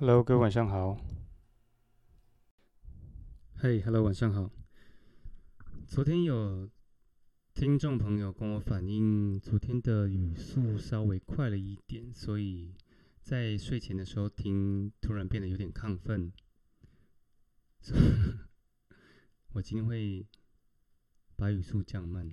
Hello，各位晚上好。嘿，Hello，晚上好。昨天有听众朋友跟我反映，昨天的语速稍微快了一点，所以在睡前的时候听，突然变得有点亢奋。我今天会把语速降慢。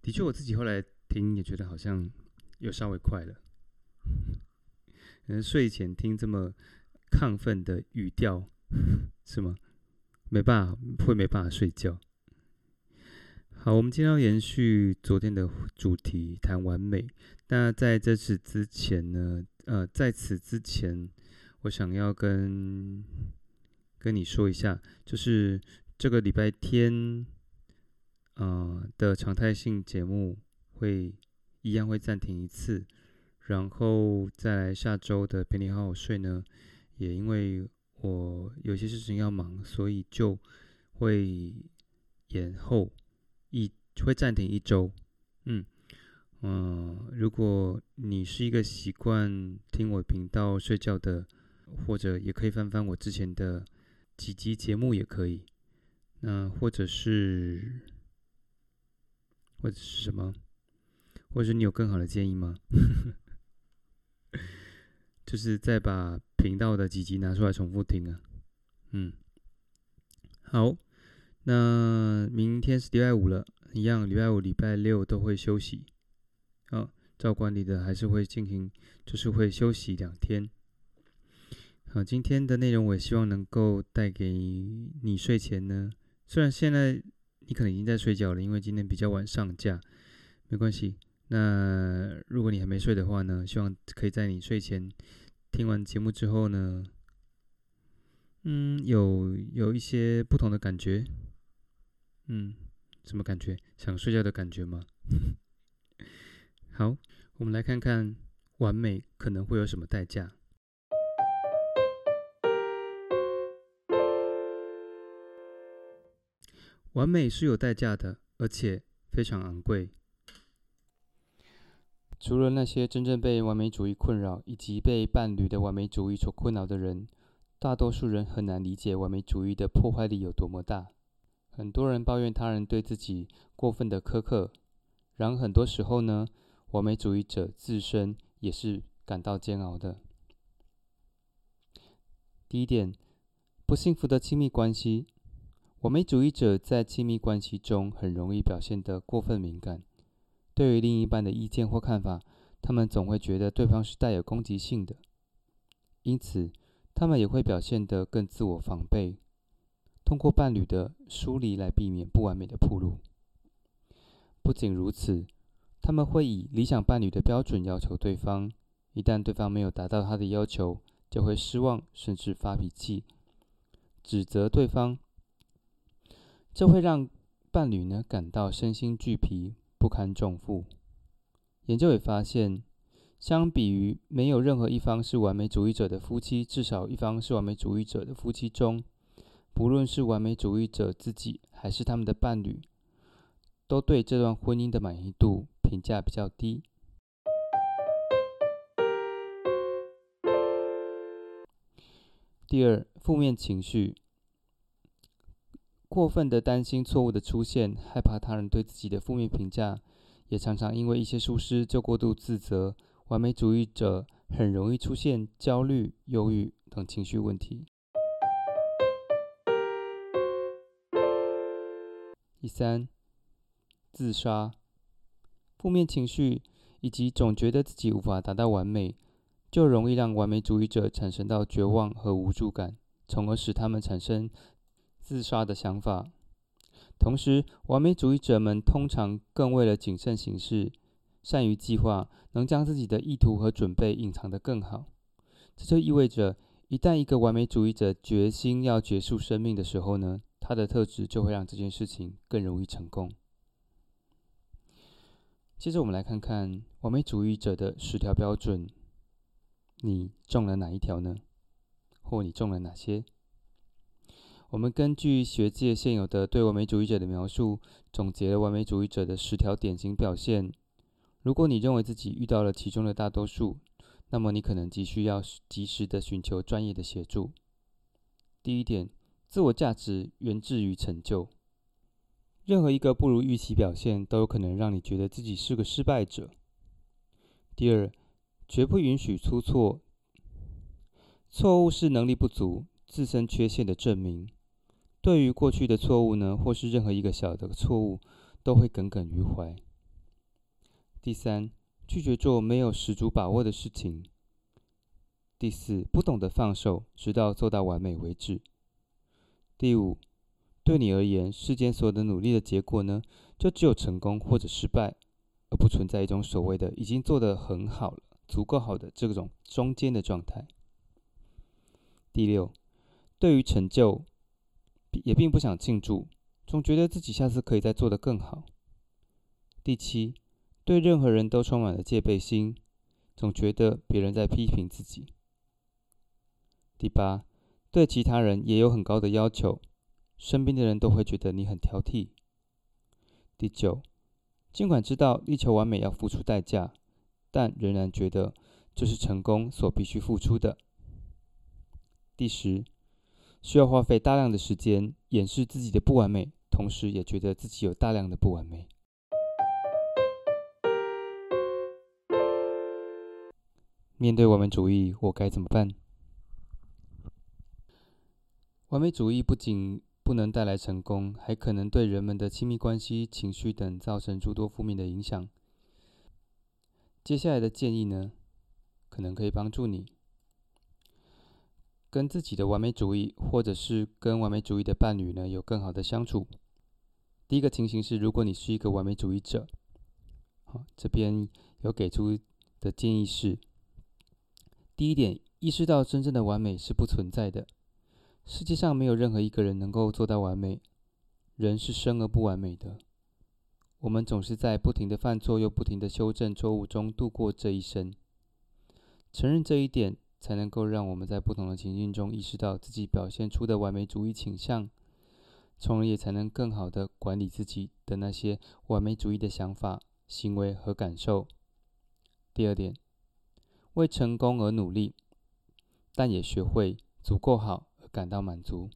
的确，我自己后来听也觉得好像又稍微快了。可能睡前听这么亢奋的语调，是吗？没办法，会没办法睡觉。好，我们今天要延续昨天的主题，谈完美。那在这次之前呢？呃，在此之前，我想要跟跟你说一下，就是这个礼拜天。呃的常态性节目会一样会暂停一次，然后再来下周的陪你好好睡呢，也因为我有些事情要忙，所以就会延后一会暂停一周。嗯嗯，如果你是一个习惯听我频道睡觉的，或者也可以翻翻我之前的几集节目也可以，那或者是。或者是什么？或者你有更好的建议吗？就是再把频道的几集拿出来重复听啊。嗯，好，那明天是礼拜五了，一样礼拜五、礼拜六都会休息。啊，照管理的还是会进行，就是会休息两天。好，今天的内容我也希望能够带给你睡前呢，虽然现在。你可能已经在睡觉了，因为今天比较晚上架，没关系。那如果你还没睡的话呢，希望可以在你睡前听完节目之后呢，嗯，有有一些不同的感觉。嗯，什么感觉？想睡觉的感觉吗？好，我们来看看完美可能会有什么代价。完美是有代价的，而且非常昂贵。除了那些真正被完美主义困扰，以及被伴侣的完美主义所困扰的人，大多数人很难理解完美主义的破坏力有多么大。很多人抱怨他人对自己过分的苛刻，然而很多时候呢，完美主义者自身也是感到煎熬的。第一点，不幸福的亲密关系。完美主义者在亲密关系中很容易表现得过分敏感，对于另一半的意见或看法，他们总会觉得对方是带有攻击性的，因此他们也会表现得更自我防备，通过伴侣的疏离来避免不完美的铺路。不仅如此，他们会以理想伴侣的标准要求对方，一旦对方没有达到他的要求，就会失望，甚至发脾气，指责对方。这会让伴侣呢感到身心俱疲、不堪重负。研究也发现，相比于没有任何一方是完美主义者的夫妻，至少一方是完美主义者的夫妻中，不论是完美主义者自己还是他们的伴侣，都对这段婚姻的满意度评价比较低。第二，负面情绪。过分的担心错误的出现，害怕他人对自己的负面评价，也常常因为一些疏失就过度自责。完美主义者很容易出现焦虑、忧郁等情绪问题。第三，自杀、负面情绪以及总觉得自己无法达到完美，就容易让完美主义者产生到绝望和无助感，从而使他们产生。自杀的想法。同时，完美主义者们通常更为了谨慎行事，善于计划，能将自己的意图和准备隐藏得更好。这就意味着，一旦一个完美主义者决心要结束生命的时候呢，他的特质就会让这件事情更容易成功。接着，我们来看看完美主义者的十条标准，你中了哪一条呢？或你中了哪些？我们根据学界现有的对完美主义者的描述，总结了完美主义者的十条典型表现。如果你认为自己遇到了其中的大多数，那么你可能急需要及时的寻求专业的协助。第一点，自我价值源自于成就。任何一个不如预期表现，都有可能让你觉得自己是个失败者。第二，绝不允许出错。错误是能力不足、自身缺陷的证明。对于过去的错误呢，或是任何一个小的错误，都会耿耿于怀。第三，拒绝做没有十足把握的事情。第四，不懂得放手，直到做到完美为止。第五。对你而言，世间所有的努力的结果呢，就只有成功或者失败，而不存在一种所谓的已经做得很好了、足够好的这种中间的状态。第六，对于成就，也并不想庆祝，总觉得自己下次可以再做得更好。第七，对任何人都充满了戒备心，总觉得别人在批评自己。第八，对其他人也有很高的要求。身边的人都会觉得你很挑剔。第九，尽管知道力求完美要付出代价，但仍然觉得这是成功所必须付出的。第十，需要花费大量的时间掩饰自己的不完美，同时也觉得自己有大量的不完美。面对完美主义，我该怎么办？完美主义不仅不能带来成功，还可能对人们的亲密关系、情绪等造成诸多负面的影响。接下来的建议呢，可能可以帮助你跟自己的完美主义，或者是跟完美主义的伴侣呢，有更好的相处。第一个情形是，如果你是一个完美主义者，好，这边有给出的建议是：第一点，意识到真正的完美是不存在的。世界上没有任何一个人能够做到完美，人是生而不完美的。我们总是在不停的犯错又不停的修正错误中度过这一生。承认这一点，才能够让我们在不同的情境中意识到自己表现出的完美主义倾向，从而也才能更好的管理自己的那些完美主义的想法、行为和感受。第二点，为成功而努力，但也学会足够好而。感到满足。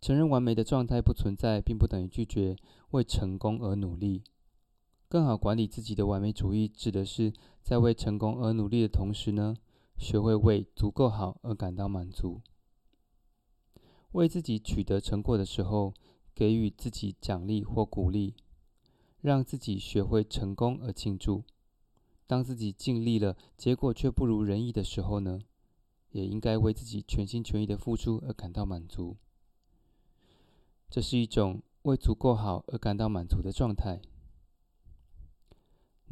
承认完美的状态不存在，并不等于拒绝为成功而努力。更好管理自己的完美主义，指的是在为成功而努力的同时呢，学会为足够好而感到满足。为自己取得成果的时候，给予自己奖励或鼓励，让自己学会成功而庆祝。当自己尽力了，结果却不如人意的时候呢？也应该为自己全心全意的付出而感到满足，这是一种为足够好而感到满足的状态。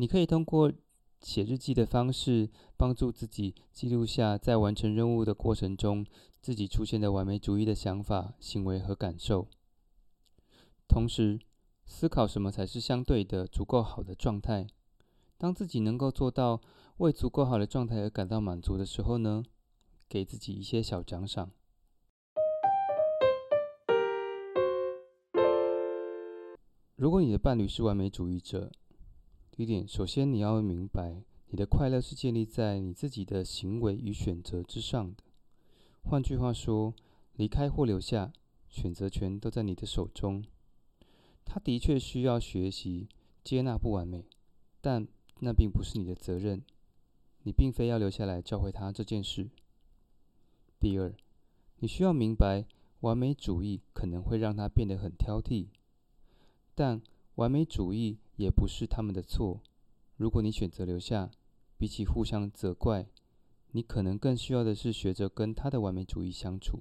你可以通过写日记的方式，帮助自己记录下在完成任务的过程中自己出现的完美主义的想法、行为和感受，同时思考什么才是相对的足够好的状态。当自己能够做到为足够好的状态而感到满足的时候呢？给自己一些小奖赏。如果你的伴侣是完美主义者，第一点，首先你要明白，你的快乐是建立在你自己的行为与选择之上的。换句话说，离开或留下，选择权都在你的手中。他的确需要学习接纳不完美，但那并不是你的责任。你并非要留下来教会他这件事。第二，你需要明白，完美主义可能会让他变得很挑剔，但完美主义也不是他们的错。如果你选择留下，比起互相责怪，你可能更需要的是学着跟他的完美主义相处。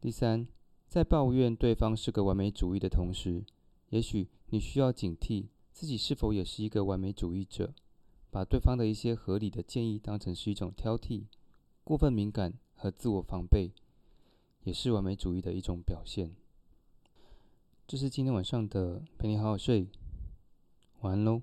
第三，在抱怨对方是个完美主义的同时，也许你需要警惕自己是否也是一个完美主义者。把对方的一些合理的建议当成是一种挑剔、过分敏感和自我防备，也是完美主义的一种表现。这是今天晚上的陪你好好睡，晚安喽。